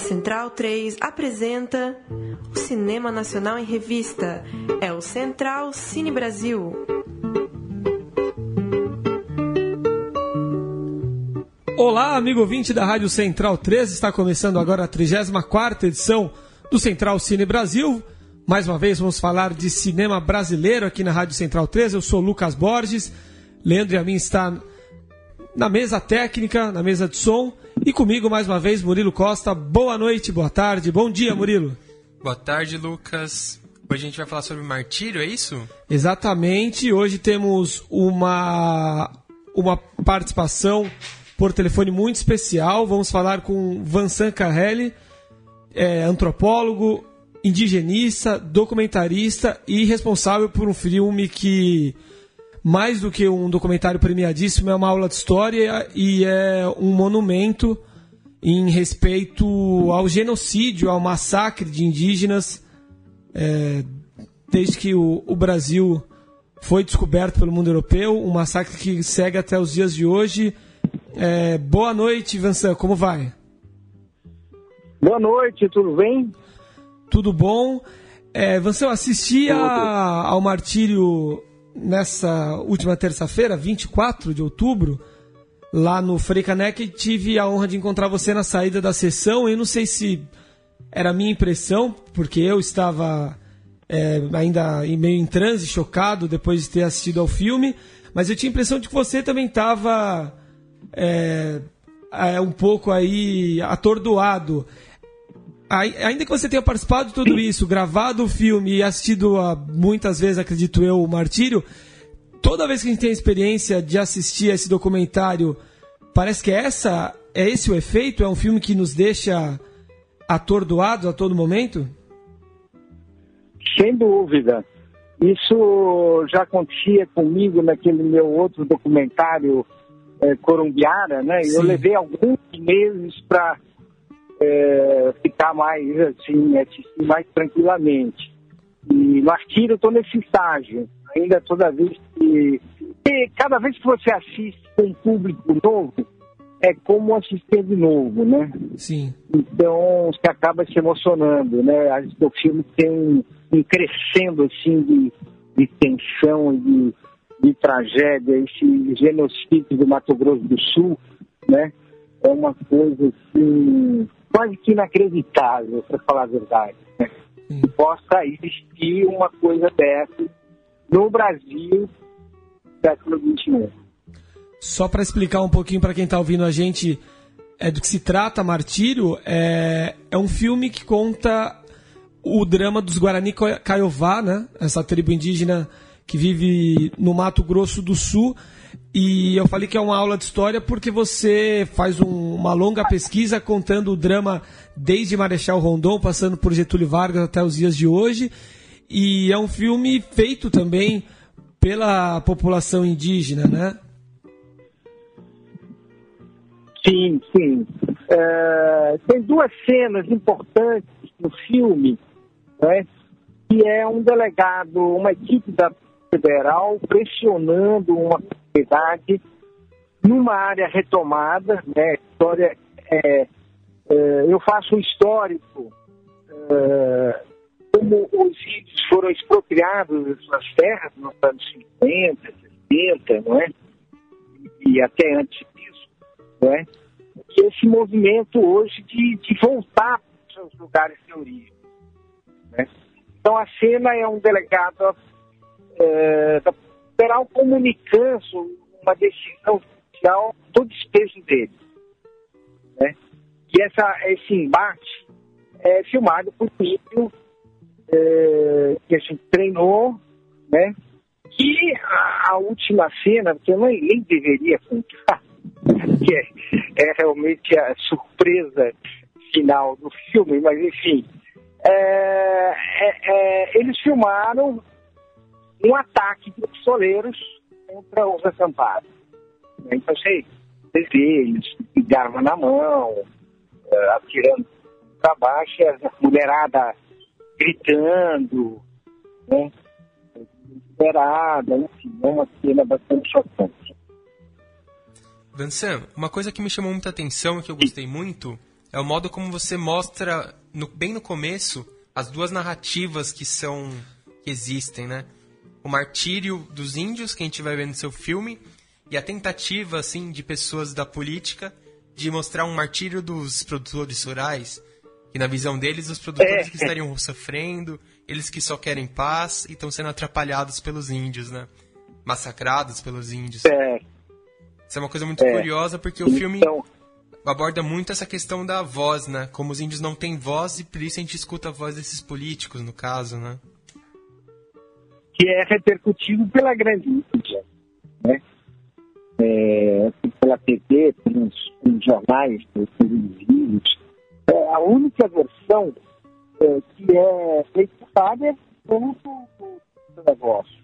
Central 3 apresenta o Cinema Nacional em Revista. É o Central Cine Brasil. Olá, amigo ouvinte da Rádio Central 3. Está começando agora a 34 edição do Central Cine Brasil. Mais uma vez vamos falar de cinema brasileiro aqui na Rádio Central 3. Eu sou Lucas Borges. Leandro e a mim está na mesa técnica, na mesa de som. E comigo, mais uma vez, Murilo Costa. Boa noite, boa tarde, bom dia, Murilo. Boa tarde, Lucas. Hoje a gente vai falar sobre martírio, é isso? Exatamente. Hoje temos uma, uma participação por telefone muito especial. Vamos falar com Vansan Carrelli, é, antropólogo, indigenista, documentarista e responsável por um filme que mais do que um documentário premiadíssimo, é uma aula de história e é um monumento em respeito ao genocídio, ao massacre de indígenas, é, desde que o, o, Brasil foi descoberto pelo mundo europeu, um massacre que segue até os dias de hoje. É, boa noite, Vansan, como vai? Boa noite, tudo bem? Tudo bom. É, Vansan, eu assisti a, ao martírio nessa última terça-feira, 24 de outubro, lá no Freicanec, tive a honra de encontrar você na saída da sessão. Eu não sei se era a minha impressão, porque eu estava é, ainda meio em transe, chocado depois de ter assistido ao filme, mas eu tinha a impressão de que você também estava é, é, um pouco aí atordoado ainda que você tenha participado de tudo isso, gravado o filme e assistido a, muitas vezes, acredito eu, o Martírio, toda vez que a gente tem a experiência de assistir a esse documentário, parece que essa é esse o efeito? É um filme que nos deixa atordoados a todo momento? Sem dúvida. Isso já acontecia comigo naquele meu outro documentário é, Corumbiara, né? Sim. Eu levei alguns meses para é, ficar mais assim, assistir mais tranquilamente. E no Arquírio eu estou nesse estágio, ainda toda vez que. cada vez que você assiste com um público novo, é como assistir de novo, né? Sim. Então você acaba se emocionando, né? O filme tem um crescendo assim de, de tensão e de, de tragédia, esse genocídio do Mato Grosso do Sul, né? É uma coisa assim quase que inacreditável, para falar a verdade, né? que possa existir uma coisa dessa no Brasil século XXI. Só para explicar um pouquinho para quem está ouvindo a gente é do que se trata Martírio, é, é um filme que conta o drama dos Guarani Caiová, né? essa tribo indígena que vive no Mato Grosso do Sul e eu falei que é uma aula de história porque você faz um, uma longa pesquisa contando o drama desde Marechal Rondon, passando por Getúlio Vargas até os dias de hoje. E é um filme feito também pela população indígena, né? Sim, sim. É, tem duas cenas importantes no filme, né? que é um delegado, uma equipe da federal pressionando uma comunidade numa área retomada, né? História, é, é, eu faço um histórico é, como os índios foram expropriados das suas terras nos anos 50, 60, não é? E até antes disso, não é? Esse movimento hoje de, de voltar para os seus lugares de origem. Né? Então a cena é um delegado é, da federal comunicando uma decisão judicial do despejo dele. Né? E essa, esse embate é filmado por um vídeo é, que a gente treinou, né? E a, a, última cena, que eu nem, nem deveria contar, que é, é, realmente a surpresa final do filme, mas enfim, é, é, é eles filmaram um ataque de pistoleiros contra os acampados. Então, vocês eles de arma na mão, uh, atirando para baixo, a mulherada gritando, né? Desesperada, enfim, é uma cena bastante chocante. Vansan, uma coisa que me chamou muita atenção e que eu gostei muito é o modo como você mostra, no, bem no começo, as duas narrativas que são que existem, né? O martírio dos índios, que a gente vai ver no seu filme, e a tentativa, assim, de pessoas da política de mostrar um martírio dos produtores rurais, que na visão deles, os produtores é. que estariam sofrendo, eles que só querem paz e estão sendo atrapalhados pelos índios, né? Massacrados pelos índios. É. Isso é uma coisa muito é. curiosa, porque o então... filme aborda muito essa questão da voz, né? Como os índios não têm voz e por isso a gente escuta a voz desses políticos, no caso, né? Que é repercutido pela grande mídia, né? É, pela TV, pelos, pelos jornais, pelos vídeos. É, a única versão é, que é executada é do negócio.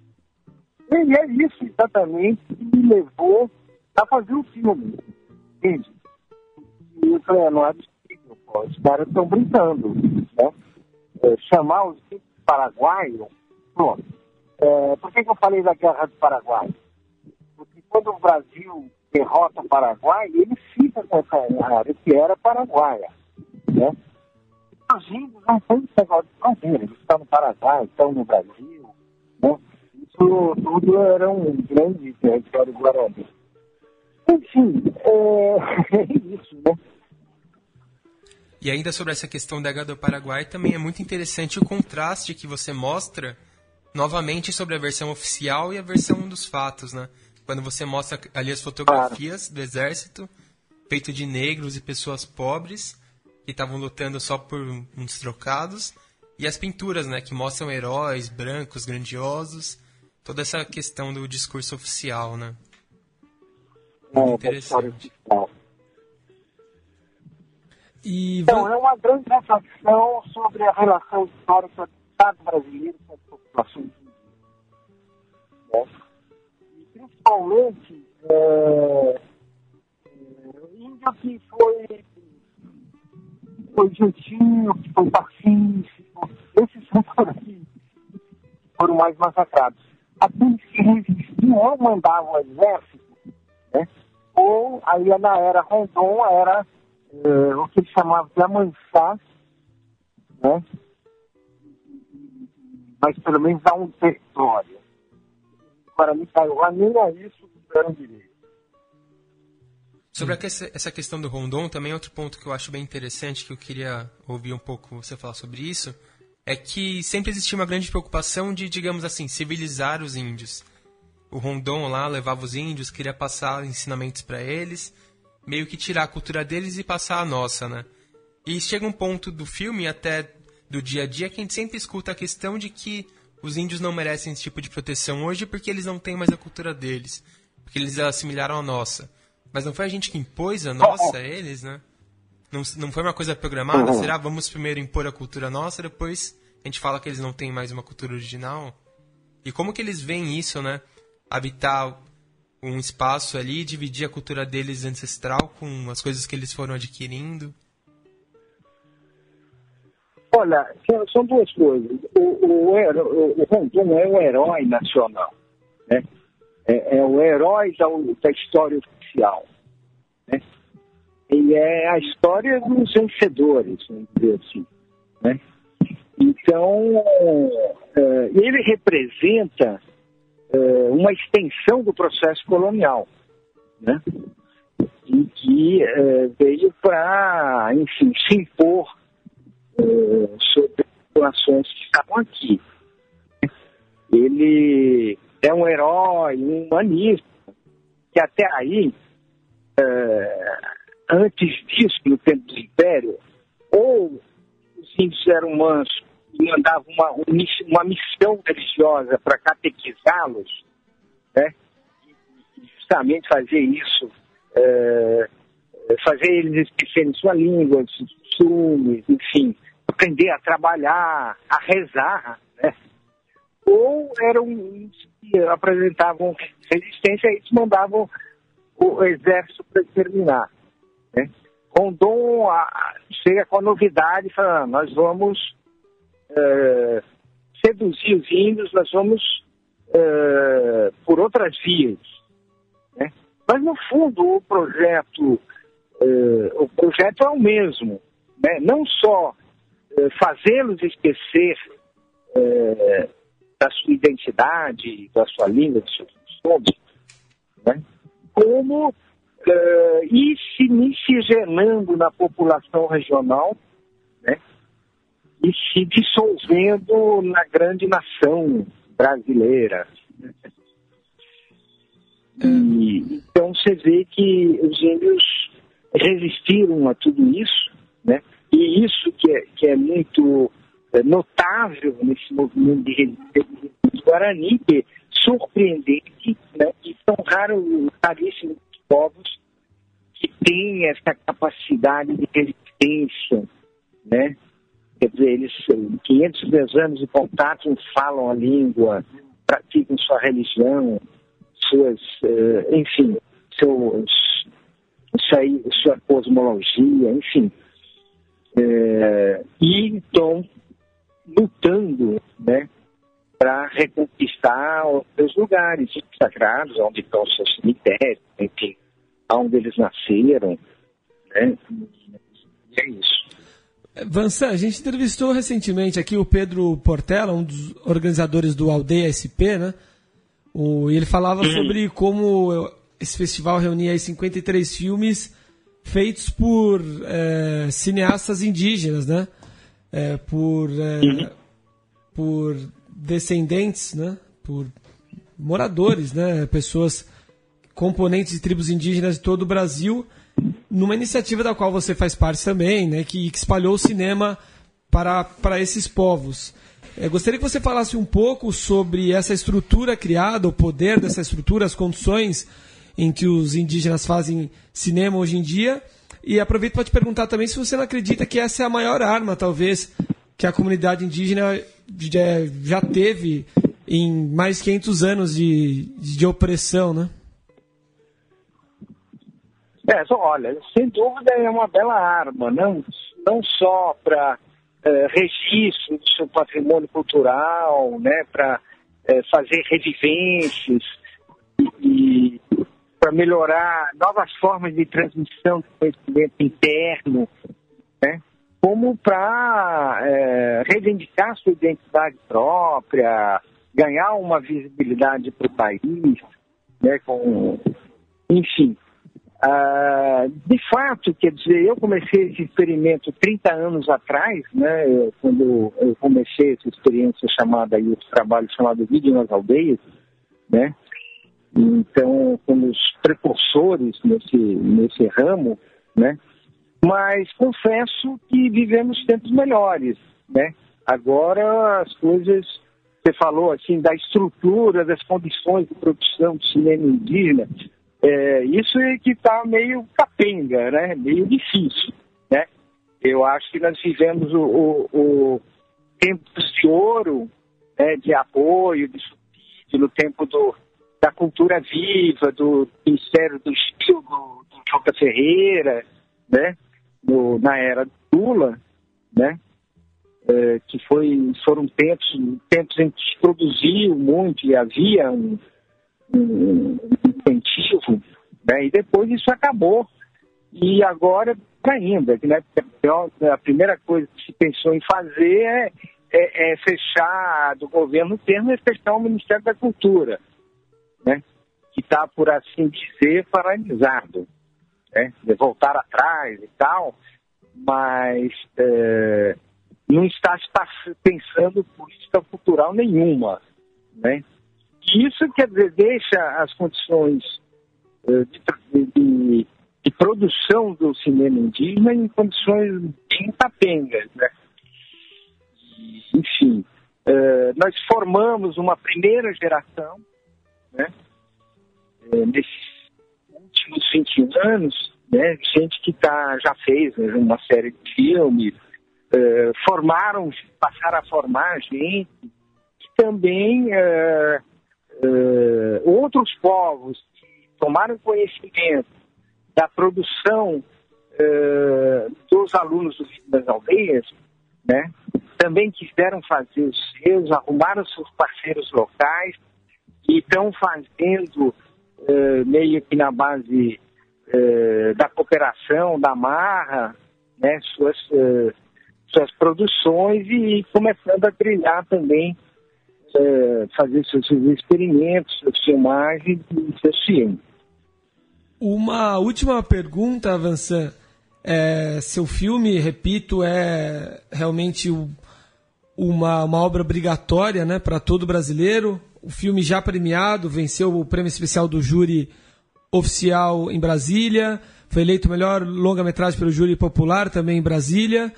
E é isso exatamente que me levou a fazer o filme. Entende? E eu falei, é, não é possível, pô, os caras estão brincando. Né? É, chamar os paraguaios, pronto. É, por que, que eu falei da Guerra do Paraguai? Porque quando o Brasil derrota o Paraguai, ele fica com essa área que era paraguaia. Né? Os índios não têm esse negócio de fronteira, eles estão no Paraguai, estão no Brasil. Né? Isso tudo era um grande território guarani. Enfim, é, é isso, né? E ainda sobre essa questão da Guerra do Paraguai, também é muito interessante o contraste que você mostra novamente sobre a versão oficial e a versão dos fatos, né? Quando você mostra ali as fotografias do exército, feito de negros e pessoas pobres, que estavam lutando só por uns trocados, e as pinturas, né, que mostram heróis brancos, grandiosos, toda essa questão do discurso oficial, né? Muito interessante. E... Então, é uma grande reflexão sobre a relação histórica do Estado brasileiro com populações indígenas. E principalmente é, o índio que foi, foi que foi pacífico, esses foram que foram mais massacrados. Aqueles que resistiam ou mandavam o exército, né? ou aí na era Rondon era é, o que eles chamavam de amansar, né? Mas pelo menos dá um território. Para mim, nem a isso tiveram direito. Sobre essa questão do Rondon, também outro ponto que eu acho bem interessante, que eu queria ouvir um pouco você falar sobre isso, é que sempre existia uma grande preocupação de, digamos assim, civilizar os índios. O Rondon lá levava os índios, queria passar ensinamentos para eles, meio que tirar a cultura deles e passar a nossa, né? E chega um ponto do filme, até do dia a dia, que a gente sempre escuta a questão de que os índios não merecem esse tipo de proteção hoje porque eles não têm mais a cultura deles, porque eles assimilaram a nossa. Mas não foi a gente que impôs a nossa a eles, né? Não, não foi uma coisa programada? Uhum. Será vamos primeiro impor a cultura nossa, depois a gente fala que eles não têm mais uma cultura original? E como que eles veem isso, né? Habitar um espaço ali, dividir a cultura deles ancestral com as coisas que eles foram adquirindo? Olha, são duas coisas. O, o, o, o Rondon é um herói nacional, né? É, é o herói da, da história oficial, né? E é a história dos vencedores, vamos dizer assim, né? Então, é, ele representa é, uma extensão do processo colonial, né? E que é, veio para, enfim, se impor sobre as populações que estavam aqui. Ele é um herói, um humanista, que até aí, é, antes disso, no tempo do Império, ou os índios eram mansos e mandavam uma, uma missão religiosa para catequizá-los, né? Justamente fazer isso, é, fazer eles esquecerem sua língua, seus costumes, enfim, aprender a trabalhar, a rezar, né? Ou eram que apresentavam resistência e eles mandavam o exército para exterminar. Né? Rondon a, chega com a novidade, falando, nós vamos é, seduzir os índios, nós vamos é, por outras vias. Né? Mas, no fundo, o projeto uh, o projeto é o mesmo, né? não só fazê-los esquecer uh, da sua identidade, da sua língua, dos seus costumes, né? como ir se miscigenando na população regional né? e se dissolvendo na grande nação brasileira. E, então você vê que os índios resistiram a tudo isso, né? E isso que é, que é muito é, notável nesse movimento de resistência do Guarani, que é surpreendente, né? E são raros, raríssimos povos que têm essa capacidade de resistência, né? Quer dizer, eles 500 anos de contato, falam a língua, praticam sua religião, suas, uh, enfim, seus, sua cosmologia, enfim. Uh, e estão lutando, né, para reconquistar os seus lugares sagrados, onde estão os seus cemitérios, enfim, onde eles nasceram, né, e é isso. Vansan, a gente entrevistou recentemente aqui o Pedro Portela, um dos organizadores do Aldeia SP, né? O, e ele falava sobre como esse festival reunia 53 filmes feitos por é, cineastas indígenas, né? É, por, é, uhum. por descendentes, né? Por moradores, né? Pessoas, componentes de tribos indígenas de todo o Brasil, numa iniciativa da qual você faz parte também, né? Que, que espalhou o cinema para, para esses povos. Eu gostaria que você falasse um pouco sobre essa estrutura criada, o poder dessa estrutura, as condições em que os indígenas fazem cinema hoje em dia. E aproveito para te perguntar também se você não acredita que essa é a maior arma, talvez, que a comunidade indígena já teve em mais de 500 anos de, de opressão, né? É, olha, sem dúvida é uma bela arma, não, não só para é, registro do seu patrimônio cultural, né, para é, fazer revivências para melhorar novas formas de transmissão do conhecimento interno, né, como para é, reivindicar sua identidade própria, ganhar uma visibilidade para o país, né, com, enfim. Ah, de fato, quer dizer, eu comecei esse experimento 30 anos atrás, né, quando eu comecei essa experiência chamada, aí, esse trabalho chamado Vídeo nas Aldeias, né, então, como os precursores nesse, nesse ramo, né, mas confesso que vivemos tempos melhores, né, agora as coisas, você falou assim, da estrutura, das condições de produção do cinema indígena, é, isso é que está meio capenga, né? meio difícil. Né? Eu acho que nós vivemos o, o, o tempos de ouro, né, de apoio, de subsídio, no tempo do, da cultura viva, do Ministério do Estilo, do, do Joca Ferreira, né? No, na era do Lula, né? É, que foi, foram tempos, tempos em que se produziu muito e havia um, um, incentivo, né? e depois isso acabou. E agora ainda, né? a primeira coisa que se pensou em fazer é, é, é fechar do governo termo é fechar o Ministério da Cultura, né? que está, por assim dizer, paralisado. Né? De voltar atrás e tal, mas é, não está, está pensando política cultural nenhuma. Né? Isso, quer dizer, deixa as condições uh, de, de, de, produção do cinema indígena em condições bem capengas, né? Enfim, uh, nós formamos uma primeira geração, né? Uh, nesses últimos 20 anos, né? Gente que tá, já fez né, uma série de filmes, formaram, passaram a formar gente, que também uh, outros povos que tomaram conhecimento da produção uh, dos alunos das aldeias, né, também quiseram fazer os seus, arrumaram seus parceiros locais e estão fazendo uh, meio que na base da cooperação Operação, da Marra, né, suas, uh, suas produções e começando a trilhar também, fazer seus, seus experimentos, suas filmagens e seus filmes. Uma última pergunta, Vansan. É, seu filme, repito, é realmente uma, uma obra obrigatória né, para todo brasileiro. O filme já premiado, venceu o prêmio especial do júri oficial em Brasília, foi eleito o melhor longa-metragem pelo júri popular também em Brasília.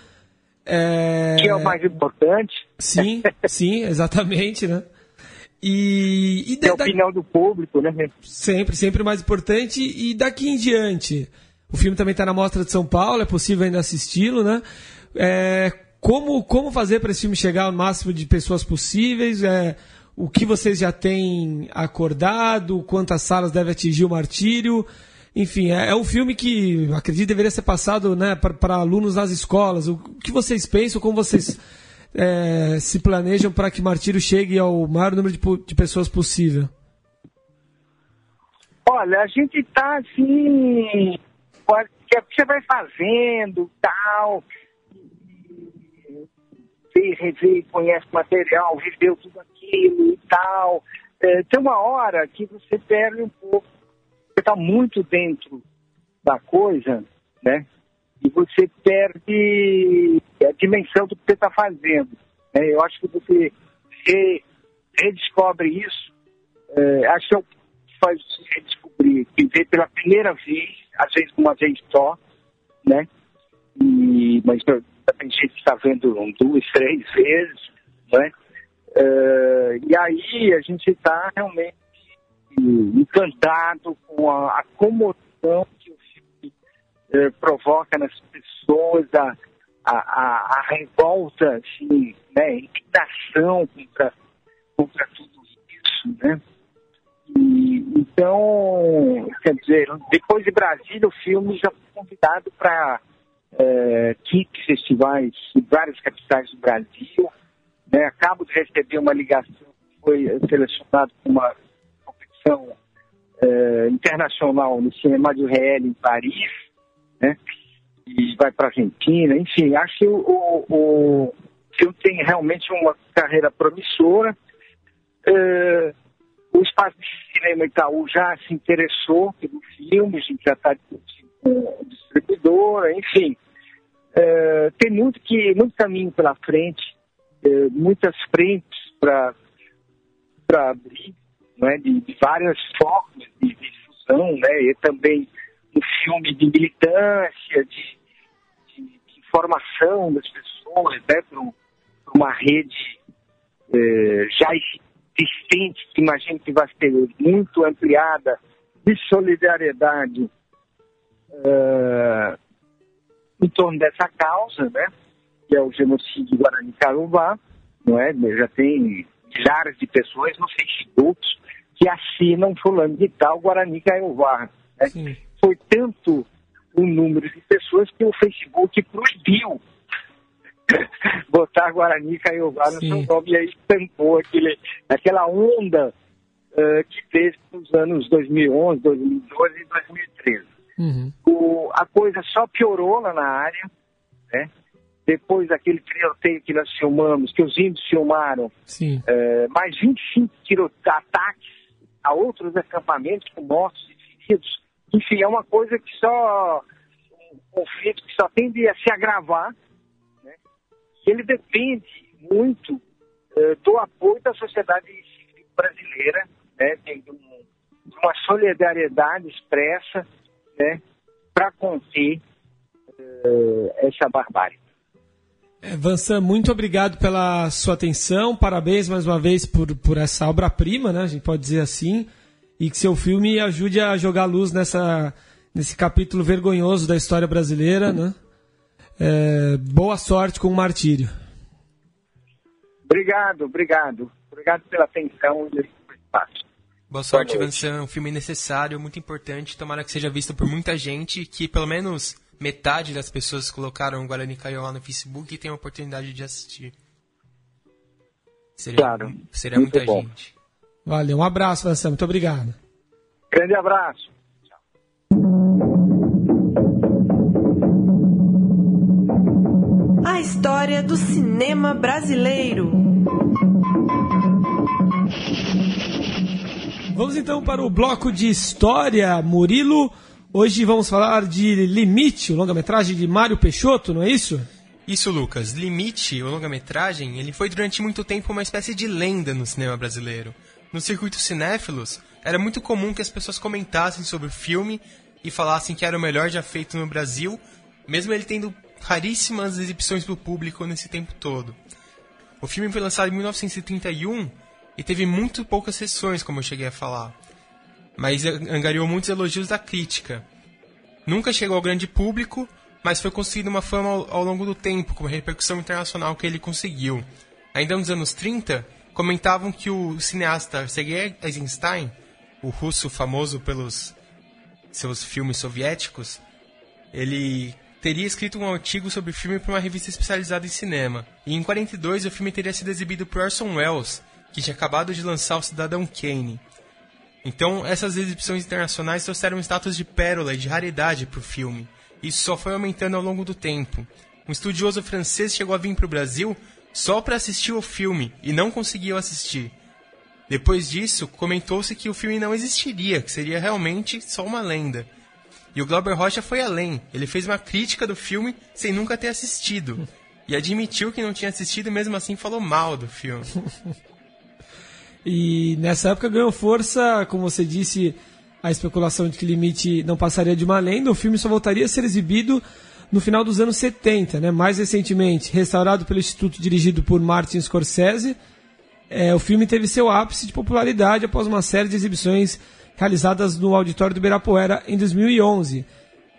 É... Que é o mais importante. Sim, sim, exatamente, né? E, e é a opinião do público, né? Sempre, sempre o mais importante. E daqui em diante, o filme também está na Mostra de São Paulo, é possível ainda assisti-lo, né? É, como, como fazer para esse filme chegar ao máximo de pessoas possíveis? É, o que vocês já têm acordado? Quantas salas deve atingir o Martírio? Enfim, é, é um filme que acredito deveria ser passado né, para alunos nas escolas. O que vocês pensam? Como vocês é, se planejam para que Martírio chegue ao maior número de, de pessoas possível? Olha, a gente está assim, que você vai fazendo, tal, vê, revê, conhece material, viveu tudo aquilo e tal. É, tem uma hora que você perde um pouco, você está muito dentro da coisa, né? e você perde a dimensão do que você está fazendo. É, eu acho que você re, redescobre isso, é, acho que é o que faz redescobrir, vê pela primeira vez, às vezes uma vez só, né? E, mas tem gente que está vendo duas, três vezes, né? É, e aí a gente está realmente encantado com a, a comoção eh, provoca nas pessoas a, a, a, revolta, assim, né, indignação contra, contra tudo isso, né? Então, quer dizer, depois de Brasília, o filme já foi convidado para é, eh, festivais em várias capitais do Brasil. Né? Acabo de receber uma ligação, foi selecionado para uma competição é, internacional no Cinema de Réel em Paris né? E vai para a Argentina, enfim, acho que o, o, o filme tem realmente uma carreira promissora. É, o Espaço de Cinema Itaú já se interessou pelo filme, a gente já está discutindo distribuidora, enfim. É, tem muito, que, muito caminho pela frente, é, muitas frentes para abrir, né, de, de, várias formas de difusão, né, e também um filme de militância, de, de, de informação das pessoas, né, para uma rede é, já existente, que imagino que vai ser muito ampliada, de solidariedade é, em torno dessa causa, né, que é o genocídio Guarani Carubá, não é? Já tem milhares de pessoas no Facebook que assinam fulano de tal Guarani Carubá. Né? foi tanto o número de pessoas que o Facebook proibiu botar Guarani Caiová no seu nome e aí estampou aquele, aquela onda uh, que teve nos anos 2011, 2012 e 2013. Uhum. O, a coisa só piorou lá na área, né? Depois daquele tiroteio que nós filmamos, que os índios filmaram, uh, mais 25 ataques a outros acampamentos com mortos e feridos, enfim, é uma coisa que só. um conflito que só tende a se agravar. Né? Ele depende muito uh, do apoio da sociedade brasileira, né? de, um, uma solidariedade expressa né? para conter uh, essa barbárie. É, Vansan, muito obrigado pela sua atenção, parabéns mais uma vez por, por essa obra-prima, né? a gente pode dizer assim e que seu filme ajude a jogar luz nessa, nesse capítulo vergonhoso da história brasileira, né? É, boa sorte com o martírio. Obrigado, obrigado. Obrigado pela atenção e espaço. Boa sorte, Vansan. vai um filme necessário, muito importante, tomara que seja visto por muita gente, que pelo menos metade das pessoas que colocaram o Guarani Caiu lá no Facebook e tem a oportunidade de assistir. Seria, claro. seria muito muita bom. gente. Valeu, um abraço, Vansan. muito obrigado. Grande abraço. A história do cinema brasileiro. Vamos então para o bloco de história, Murilo. Hoje vamos falar de Limite, o longa-metragem de Mário Peixoto, não é isso? Isso, Lucas. Limite, o longa-metragem, ele foi durante muito tempo uma espécie de lenda no cinema brasileiro. No circuito cinéfilos, era muito comum que as pessoas comentassem sobre o filme e falassem que era o melhor já feito no Brasil, mesmo ele tendo raríssimas exibições para o público nesse tempo todo. O filme foi lançado em 1931 e teve muito poucas sessões, como eu cheguei a falar, mas angariou muitos elogios da crítica. Nunca chegou ao grande público, mas foi construída uma fama ao, ao longo do tempo, com a repercussão internacional que ele conseguiu. Ainda nos anos 30, comentavam que o cineasta Sergei Eisenstein, o russo famoso pelos seus filmes soviéticos, ele teria escrito um artigo sobre o filme para uma revista especializada em cinema. E em 42 o filme teria sido exibido por Orson Welles, que tinha acabado de lançar O Cidadão Kane. Então, essas exibições internacionais trouxeram status de pérola e de raridade para o filme. Isso só foi aumentando ao longo do tempo. Um estudioso francês chegou a vir para o Brasil só para assistir o filme e não conseguiu assistir. Depois disso, comentou-se que o filme não existiria, que seria realmente só uma lenda. E o Glauber Rocha foi além. Ele fez uma crítica do filme sem nunca ter assistido. E admitiu que não tinha assistido e mesmo assim falou mal do filme. e nessa época ganhou força, como você disse, a especulação de que Limite não passaria de uma lenda. O filme só voltaria a ser exibido no final dos anos 70, né? mais recentemente restaurado pelo Instituto dirigido por Martin Scorsese. É, o filme teve seu ápice de popularidade após uma série de exibições realizadas no auditório do Ibirapuera em 2011.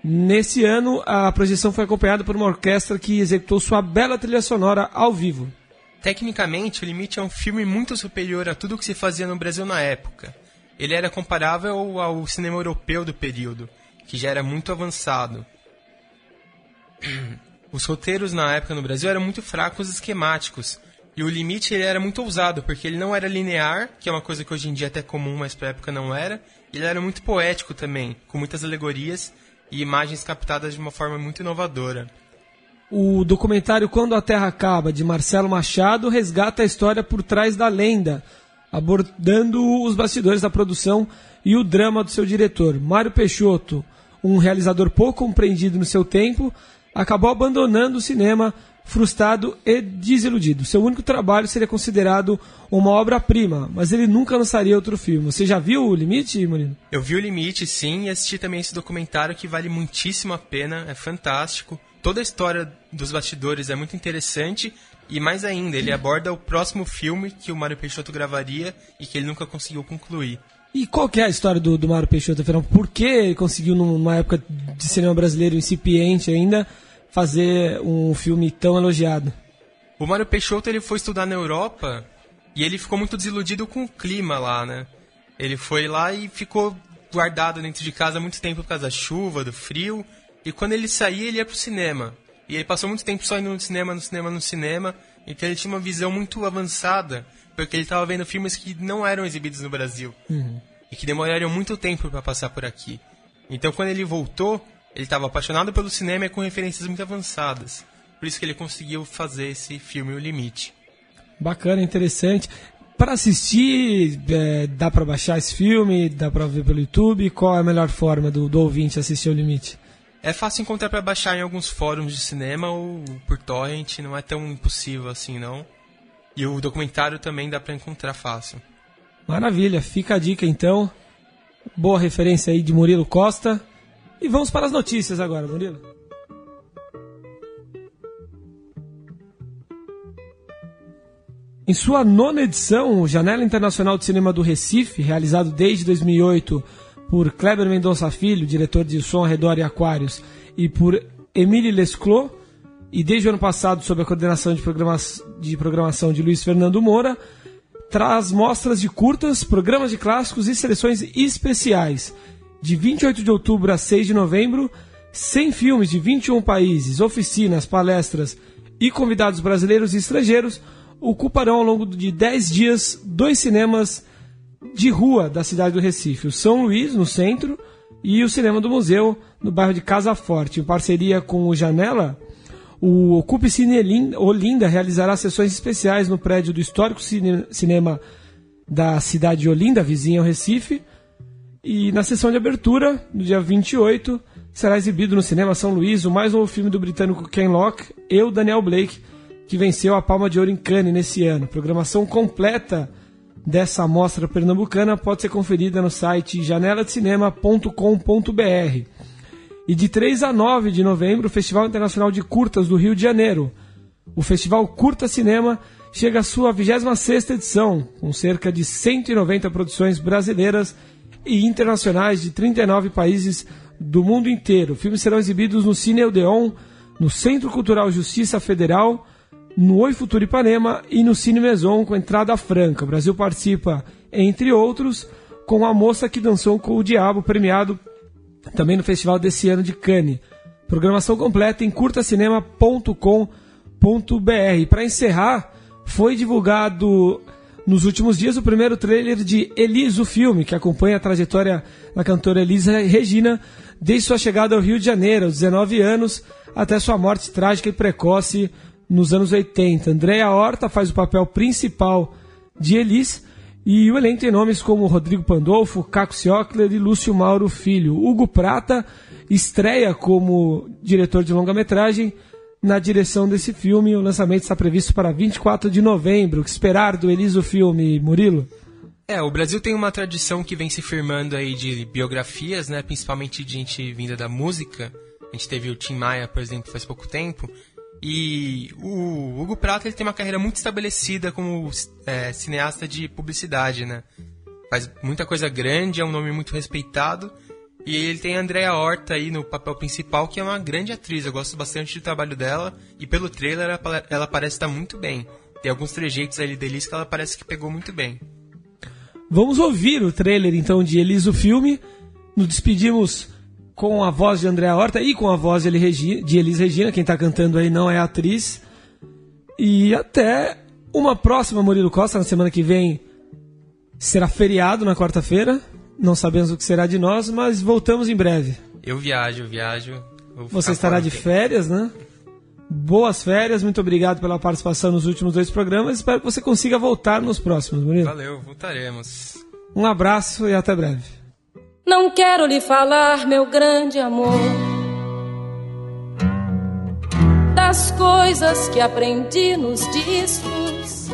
Nesse ano, a projeção foi acompanhada por uma orquestra que executou sua bela trilha sonora ao vivo. Tecnicamente, O Limite é um filme muito superior a tudo o que se fazia no Brasil na época. Ele era comparável ao cinema europeu do período, que já era muito avançado. Os roteiros na época no Brasil eram muito fracos e esquemáticos, e o limite ele era muito ousado, porque ele não era linear, que é uma coisa que hoje em dia é até comum, mas para época não era. E ele era muito poético também, com muitas alegorias e imagens captadas de uma forma muito inovadora. O documentário Quando a Terra Acaba, de Marcelo Machado, resgata a história por trás da lenda, abordando os bastidores da produção e o drama do seu diretor. Mário Peixoto, um realizador pouco compreendido no seu tempo, acabou abandonando o cinema frustrado e desiludido. Seu único trabalho seria considerado uma obra-prima, mas ele nunca lançaria outro filme. Você já viu o Limite, Murilo? Eu vi o Limite, sim, e assisti também esse documentário que vale muitíssimo a pena, é fantástico. Toda a história dos bastidores é muito interessante e mais ainda, ele aborda o próximo filme que o Mário Peixoto gravaria e que ele nunca conseguiu concluir. E qual que é a história do, do Mário Peixoto, afinal? Por que ele conseguiu, numa época de cinema brasileiro incipiente ainda, fazer um filme tão elogiado. O Mário Peixoto ele foi estudar na Europa e ele ficou muito desiludido com o clima lá, né? Ele foi lá e ficou guardado dentro de casa muito tempo por causa da chuva, do frio. E quando ele saía, ele ia pro cinema. E ele passou muito tempo só indo no cinema, no cinema, no cinema. Então ele tinha uma visão muito avançada, porque ele estava vendo filmes que não eram exibidos no Brasil. Uhum. E que demorariam muito tempo para passar por aqui. Então quando ele voltou, ele estava apaixonado pelo cinema e com referências muito avançadas. Por isso que ele conseguiu fazer esse filme O Limite. Bacana, interessante. Para assistir, é, dá para baixar esse filme, dá para ver pelo YouTube. Qual é a melhor forma do, do ouvinte assistir O Limite? É fácil encontrar para baixar em alguns fóruns de cinema ou por torrent, não é tão impossível assim não. E o documentário também dá para encontrar fácil. Maravilha, fica a dica então. Boa referência aí de Murilo Costa. E vamos para as notícias agora, Murilo. Em sua nona edição, o Janela Internacional de Cinema do Recife, realizado desde 2008 por Kleber Mendonça Filho, diretor de Som, Redor e Aquários, e por Emile Lesclos, e desde o ano passado sob a coordenação de, programa de programação de Luiz Fernando Moura, traz mostras de curtas, programas de clássicos e seleções especiais. De 28 de outubro a 6 de novembro, 100 filmes de 21 países, oficinas, palestras e convidados brasileiros e estrangeiros ocuparão ao longo de 10 dias dois cinemas de rua da cidade do Recife, o São Luís, no centro, e o Cinema do Museu, no bairro de Casa Forte. Em parceria com o Janela, O Ocupe Cine Olinda realizará sessões especiais no prédio do histórico cine, cinema da cidade de Olinda, vizinha ao Recife. E na sessão de abertura, no dia 28, será exibido no Cinema São Luís o mais novo filme do britânico Ken Loach, Eu, Daniel Blake, que venceu a Palma de Ouro em Cannes nesse ano. Programação completa dessa amostra pernambucana pode ser conferida no site janeladecinema.com.br. E de 3 a 9 de novembro, o Festival Internacional de Curtas do Rio de Janeiro. O Festival Curta Cinema chega à sua 26ª edição, com cerca de 190 produções brasileiras e internacionais de 39 países do mundo inteiro. Filmes serão exibidos no Cine Odeon, no Centro Cultural Justiça Federal, no Oi Futuro Ipanema e no Cine Maison com entrada franca. O Brasil participa, entre outros, com A Moça que Dançou com o Diabo, premiado também no festival desse ano de Cannes. Programação completa em curtacinema.com.br. Para encerrar, foi divulgado nos últimos dias o primeiro trailer de Elis, o filme, que acompanha a trajetória da cantora Elisa Regina desde sua chegada ao Rio de Janeiro, aos 19 anos, até sua morte trágica e precoce nos anos 80. Andréa Horta faz o papel principal de Elis e o elenco tem nomes como Rodrigo Pandolfo, Caco Ciocler e Lúcio Mauro Filho. Hugo Prata estreia como diretor de longa-metragem na direção desse filme. O lançamento está previsto para 24 de novembro. O que esperar do Eliso filme, Murilo? É, o Brasil tem uma tradição que vem se firmando aí de biografias, né? Principalmente de gente vinda da música. A gente teve o Tim Maia, por exemplo, faz pouco tempo. E o Hugo Prata ele tem uma carreira muito estabelecida como é, cineasta de publicidade, né? Faz muita coisa grande, é um nome muito respeitado. E ele tem a Andrea Horta aí no papel principal, que é uma grande atriz. Eu gosto bastante do trabalho dela. E pelo trailer ela, parece estar muito bem. Tem alguns trejeitos ali da Elis que ela parece que pegou muito bem. Vamos ouvir o trailer então de Elis o filme. Nos despedimos com a voz de Andréa Horta e com a voz de Elis Regina. Quem está cantando aí não é atriz. E até uma próxima Murilo Costa na semana que vem. Será feriado na quarta-feira. Não sabemos o que será de nós, mas voltamos em breve. Eu viajo, eu viajo. Você estará de férias, né? Boas férias, muito obrigado pela participação nos últimos dois programas. Espero que você consiga voltar nos próximos, Murilo. Valeu, voltaremos. Um abraço e até breve. Não quero lhe falar, meu grande amor, das coisas que aprendi nos discos.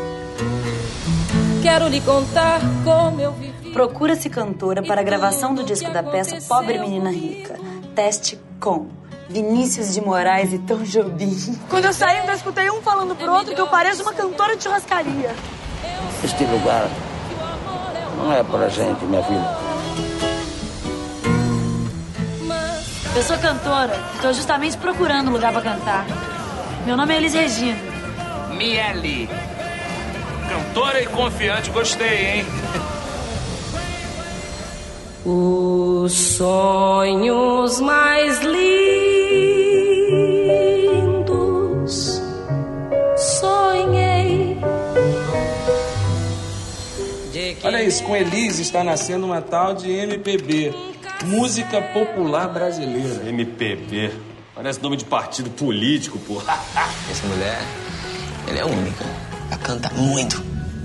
Quero lhe contar como eu vivi. Procura-se cantora para a gravação do disco da peça Pobre Menina Rica. Teste com Vinícius de Moraes e Tom Jobim. Quando eu saí, eu escutei um falando pro outro que eu pareço uma cantora de churrascaria. Este lugar não é pra gente, minha filha. Eu sou cantora e tô justamente procurando um lugar pra cantar. Meu nome é Elis Regina. Miele. Cantora e confiante, gostei, hein? Os sonhos mais lindos sonhei. Olha isso, com Elise está nascendo uma tal de MPB. Música popular brasileira. MPB. Parece nome de partido político, pô. Essa mulher, ela é única. Ela canta muito.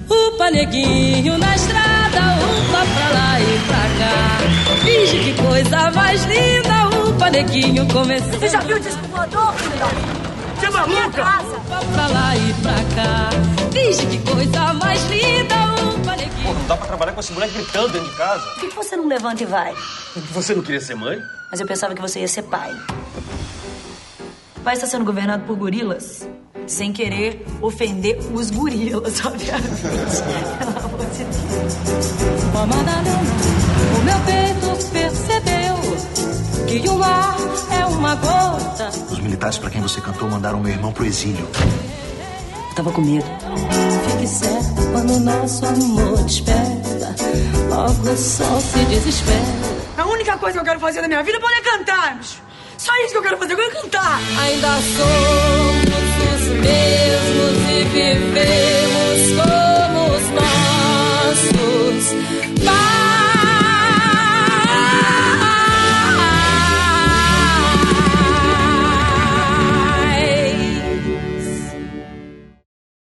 Upa, neguinho na estrada, upa pra lá e pra cá. Finge que coisa mais linda, upa, neguinho começou. Você já viu o disco voador, Você é maluca? Upa pra lá e pra cá. Finge que coisa mais linda, upa, neguinho. Pô, não dá pra trabalhar com esse moleque gritando dentro de casa. Por que você não levanta e vai? Você não queria ser mãe? Mas eu pensava que você ia ser pai. O país está sendo governado por gorilas, sem querer ofender os gorilas, obviamente. Pelo amor de Deus. Madalena, o meu peito percebeu que o mar é uma gota. Os militares para quem você cantou mandaram meu irmão pro exílio. Eu tava com medo. Fique certo quando o nosso amor desperta. Logo o sol se desespera. A única coisa que eu quero fazer na minha vida é poder cantar, bicho. Só isso que eu quero fazer, eu quero cantar. Ainda somos os mesmos e vivemos como os nossos.